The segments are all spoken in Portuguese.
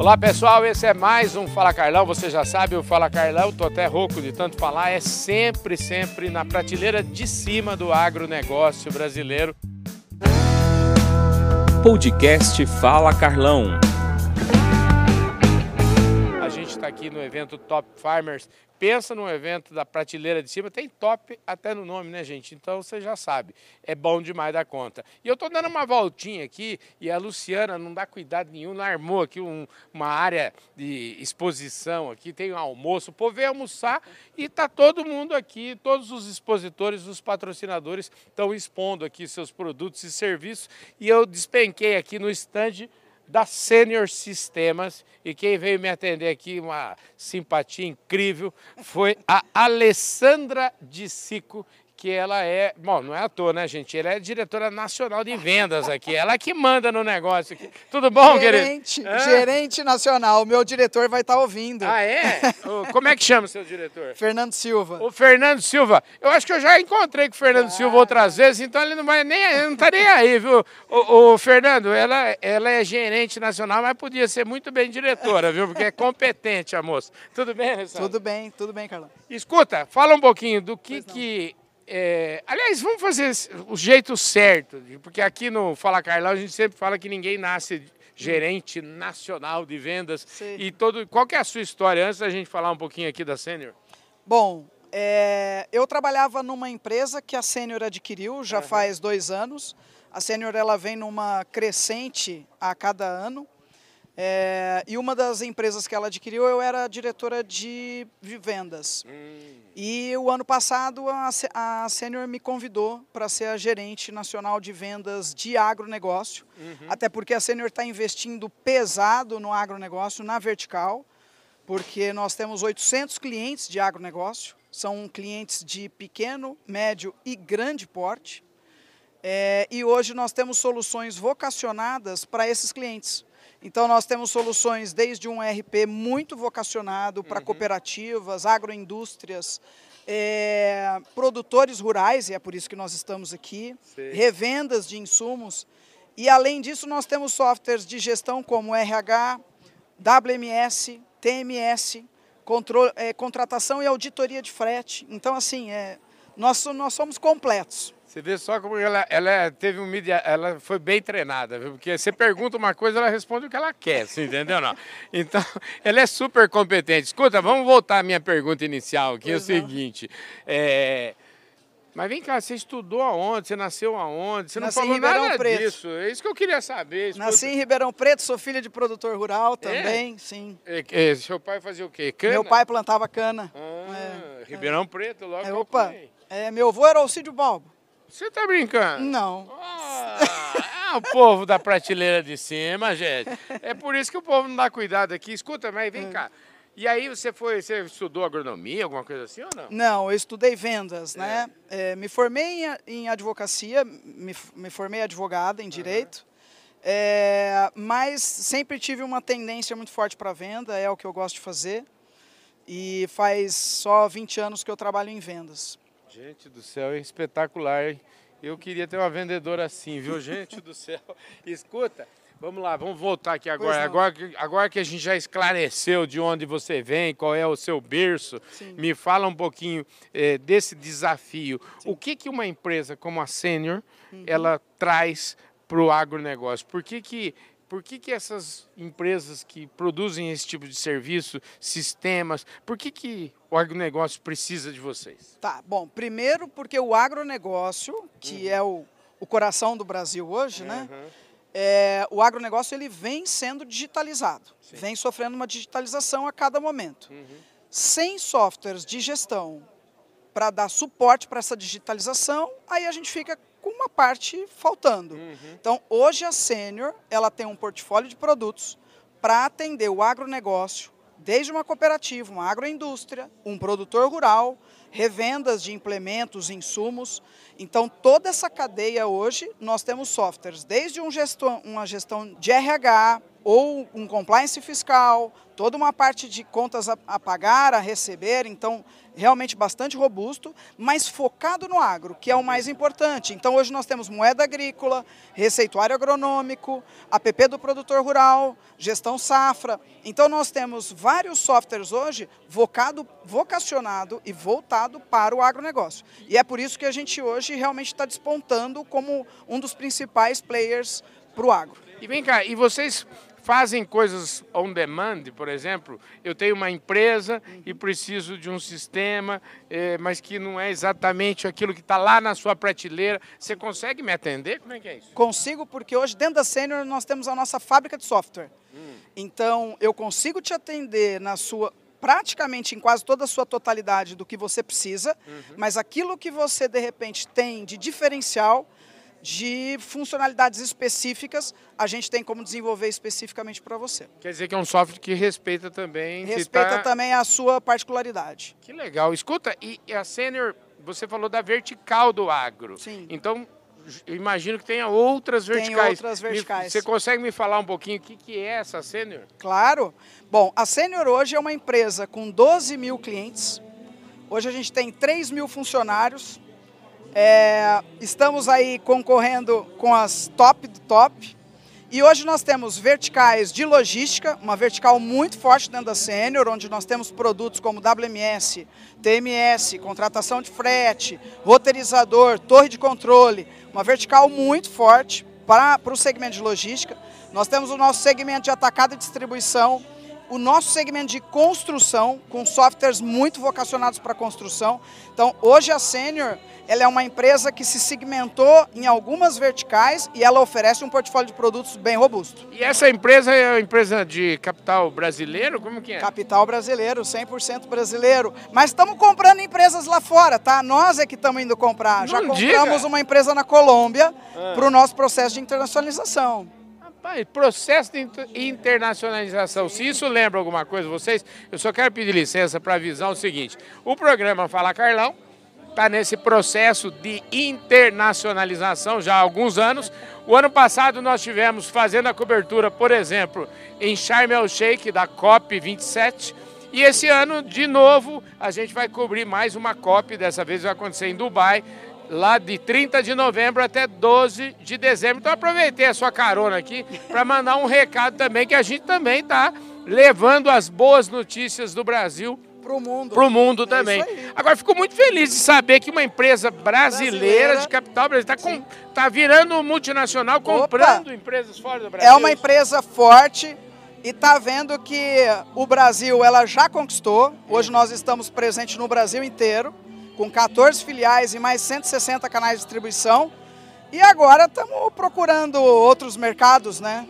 Olá pessoal, esse é mais um Fala Carlão. Você já sabe, o Fala Carlão, tô até rouco de tanto falar, é sempre, sempre na prateleira de cima do agronegócio brasileiro. Podcast Fala Carlão. Gente está aqui no evento Top Farmers pensa num evento da prateleira de cima, tem top até no nome, né, gente? Então você já sabe, é bom demais da conta. E eu tô dando uma voltinha aqui e a Luciana não dá cuidado nenhum, armou aqui um, uma área de exposição aqui, tem um almoço, o povo vem almoçar e tá todo mundo aqui, todos os expositores, os patrocinadores estão expondo aqui seus produtos e serviços e eu despenquei aqui no stand da Senior Sistemas. E quem veio me atender aqui, uma simpatia incrível, foi a Alessandra de Sico, que ela é, bom, não é à toa, né, gente? Ela é diretora nacional de vendas aqui, ela que manda no negócio aqui. Tudo bom, gerente, querido? Gerente nacional, meu diretor vai estar tá ouvindo. Ah, é? Como é que chama o seu diretor? Fernando Silva. O Fernando Silva. Eu acho que eu já encontrei com o Fernando ah. Silva outras vezes, então ele não vai nem, não tá nem aí, viu? O, o, Fernando, ela, ela é gerente nacional, mas podia ser muito bem diretora, viu? Porque é competente a moça. Tudo bem, Alessandro? Tudo bem, tudo bem, Carlão. Escuta, fala um pouquinho do que que é, aliás, vamos fazer o jeito certo, porque aqui no Fala Carlão a gente sempre fala que ninguém nasce gerente nacional de vendas. Sim. E todo, qual que é a sua história? Antes da gente falar um pouquinho aqui da Sênior. Bom, é, eu trabalhava numa empresa que a Sênior adquiriu já uhum. faz dois anos. A Sênior ela vem numa crescente a cada ano. É, e uma das empresas que ela adquiriu, eu era diretora de, de vendas. Hum. E o ano passado a, a Senior me convidou para ser a gerente nacional de vendas de agronegócio, uhum. até porque a Senior está investindo pesado no agronegócio, na vertical, porque nós temos 800 clientes de agronegócio, são clientes de pequeno, médio e grande porte, é, e hoje nós temos soluções vocacionadas para esses clientes. Então nós temos soluções desde um RP muito vocacionado para uhum. cooperativas, agroindústrias, é, produtores rurais, e é por isso que nós estamos aqui, Sim. revendas de insumos. E além disso, nós temos softwares de gestão como RH, WMS, TMS, controle, é, contratação e auditoria de frete. Então, assim, é, nós, nós somos completos. Você vê só como ela, ela teve um mídia, ela foi bem treinada, viu? porque você pergunta uma coisa, ela responde o que ela quer, você entendeu não? Então, ela é super competente. Escuta, vamos voltar à minha pergunta inicial, que pois é o não. seguinte. É, mas vem cá, você estudou aonde? Você nasceu aonde? Você não Nasci falou em Ribeirão nada Preto. disso. É isso que eu queria saber. Escuta. Nasci em Ribeirão Preto, sou filha de produtor rural também, é? sim. É, é, seu pai fazia o quê? Cana? Meu pai plantava cana. Ah, Ribeirão Preto, logo é, Opa, é, meu avô era Alcídio Balbo. Você tá brincando? Não. Ah, é o povo da prateleira de cima, gente. É por isso que o povo não dá cuidado aqui. Escuta, mas vem é. cá. E aí você foi, você estudou agronomia, alguma coisa assim ou não? Não, eu estudei vendas, né? É. É, me formei em, em advocacia, me, me, formei advogada em direito, uhum. mas sempre tive uma tendência muito forte para venda, é o que eu gosto de fazer. E faz só 20 anos que eu trabalho em vendas. Gente do céu, é espetacular, hein? Eu queria ter uma vendedora assim, viu? Gente do céu. Escuta, vamos lá, vamos voltar aqui agora. Agora que, agora que a gente já esclareceu de onde você vem, qual é o seu berço, Sim. me fala um pouquinho é, desse desafio. Sim. O que, que uma empresa como a Senior, uhum. ela traz para o agronegócio? Por que, que por que, que essas empresas que produzem esse tipo de serviço, sistemas, por que, que o agronegócio precisa de vocês? Tá, bom, primeiro porque o agronegócio, que uhum. é o, o coração do Brasil hoje, né, uhum. né? É, o agronegócio ele vem sendo digitalizado, Sim. vem sofrendo uma digitalização a cada momento. Uhum. Sem softwares de gestão para dar suporte para essa digitalização, aí a gente fica com uma parte faltando. Uhum. Então, hoje a Sênior, ela tem um portfólio de produtos para atender o agronegócio, desde uma cooperativa, uma agroindústria, um produtor rural, revendas de implementos, insumos. Então, toda essa cadeia hoje, nós temos softwares, desde um gestão, uma gestão de RH, ou um compliance fiscal, toda uma parte de contas a, a, pagar, a receber, então realmente bastante robusto, mas focado no agro, que é o mais importante. Então hoje nós temos moeda agrícola, receituário agronômico, app do produtor rural, gestão safra. Então nós temos vários softwares hoje vocado, vocacionado e voltado para o agronegócio. E é por isso que a gente hoje realmente está despontando como um dos principais players para o agro. E vem cá, e vocês fazem coisas on demand, por exemplo, eu tenho uma empresa e preciso de um sistema, é, mas que não é exatamente aquilo que está lá na sua prateleira. Você consegue me atender? Como é que é isso? Consigo, porque hoje dentro da Senior nós temos a nossa fábrica de software. Hum. Então, eu consigo te atender na sua praticamente em quase toda a sua totalidade do que você precisa, uhum. mas aquilo que você de repente tem de diferencial, de funcionalidades específicas, a gente tem como desenvolver especificamente para você. Quer dizer que é um software que respeita também... Respeita tá... também a sua particularidade. Que legal. Escuta, e a Senior, você falou da vertical do agro. Sim. Então, imagino que tenha outras verticais. Tem outras verticais. você consegue me falar um pouquinho o que, que é essa Senior? Claro. Bom, a Senior hoje é uma empresa com 12 mil clientes. Hoje a gente tem 3 mil funcionários é, estamos aí concorrendo com as top do top. E hoje nós temos verticais de logística, uma vertical muito forte dentro da Sênior, onde nós temos produtos como WMS, TMS, contratação de frete, roteirizador, torre de controle, uma vertical muito forte para, para o segmento de logística. Nós temos o nosso segmento de atacado e distribuição, o nosso segmento de construção, com softwares muito vocacionados para construção. Então, hoje a Sênior ela é uma empresa que se segmentou em algumas verticais e ela oferece um portfólio de produtos bem robusto. E essa empresa é uma empresa de capital brasileiro? Como que é? Capital brasileiro, 100% brasileiro. Mas estamos comprando empresas lá fora, tá? Nós é que estamos indo comprar. Não Já compramos diga. uma empresa na Colômbia ah. para o nosso processo de internacionalização. Rapaz, processo de internacionalização, se isso lembra alguma coisa vocês, eu só quero pedir licença para avisar o seguinte, o programa Fala Carlão está nesse processo de internacionalização já há alguns anos. O ano passado nós tivemos fazendo a cobertura, por exemplo, em Sharm el Sheikh da COP 27. E esse ano, de novo, a gente vai cobrir mais uma COP, dessa vez vai acontecer em Dubai, lá de 30 de novembro até 12 de dezembro. Então aproveitei a sua carona aqui para mandar um recado também, que a gente também está levando as boas notícias do Brasil para o mundo. Para o mundo é também. Agora, fico muito feliz de saber que uma empresa brasileira, brasileira. de capital brasileiro está tá virando multinacional, comprando Opa. empresas fora do Brasil. É uma empresa forte e está vendo que o Brasil ela já conquistou. Hoje nós estamos presentes no Brasil inteiro, com 14 filiais e mais 160 canais de distribuição. E agora estamos procurando outros mercados, né?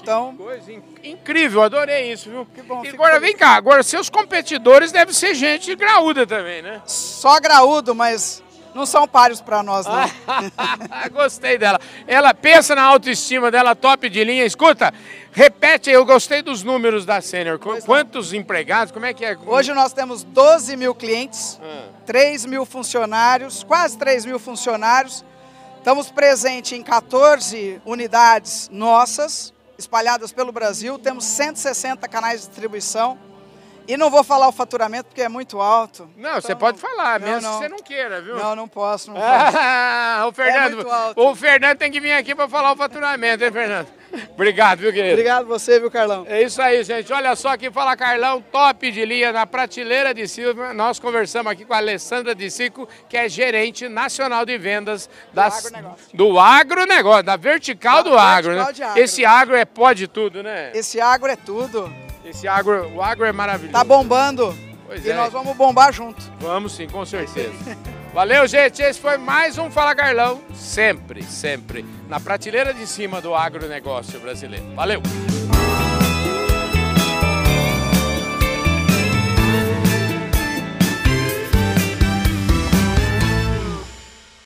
Então, coisa incrível, adorei isso, viu? Que bom. E agora vem cá, agora seus competidores devem ser gente graúda também, né? Só graúdo, mas não são páreos para nós, não. gostei dela. Ela pensa na autoestima dela, top de linha. Escuta, repete, eu gostei dos números da Sênior. Quantos não. empregados? Como é que é? Hoje nós temos 12 mil clientes, ah. 3 mil funcionários, quase 3 mil funcionários. Estamos presentes em 14 unidades nossas, espalhadas pelo Brasil, temos 160 canais de distribuição. E não vou falar o faturamento porque é muito alto. Não, então, você pode falar, não, mesmo não. se você não queira, viu? Não, não posso, não posso. Ah, o Fernando, é o Fernando tem que vir aqui para falar o faturamento, hein, Fernando? Obrigado, viu, querido? Obrigado você, viu, Carlão? É isso aí, gente. Olha só aqui, fala Carlão, top de linha na prateleira de Silva. Nós conversamos aqui com a Alessandra de Cico, que é gerente nacional de vendas do das, agronegócio. do agronegócio, da vertical da do agro, né? Agro. Esse agro é pó de tudo, né? Esse agro é tudo. Esse agro, o agro é maravilhoso. Tá bombando. Pois e é. nós vamos bombar junto. Vamos sim, com certeza. Valeu, gente. Esse foi mais um Fala Carlão. Sempre, sempre na prateleira de cima do agronegócio brasileiro. Valeu!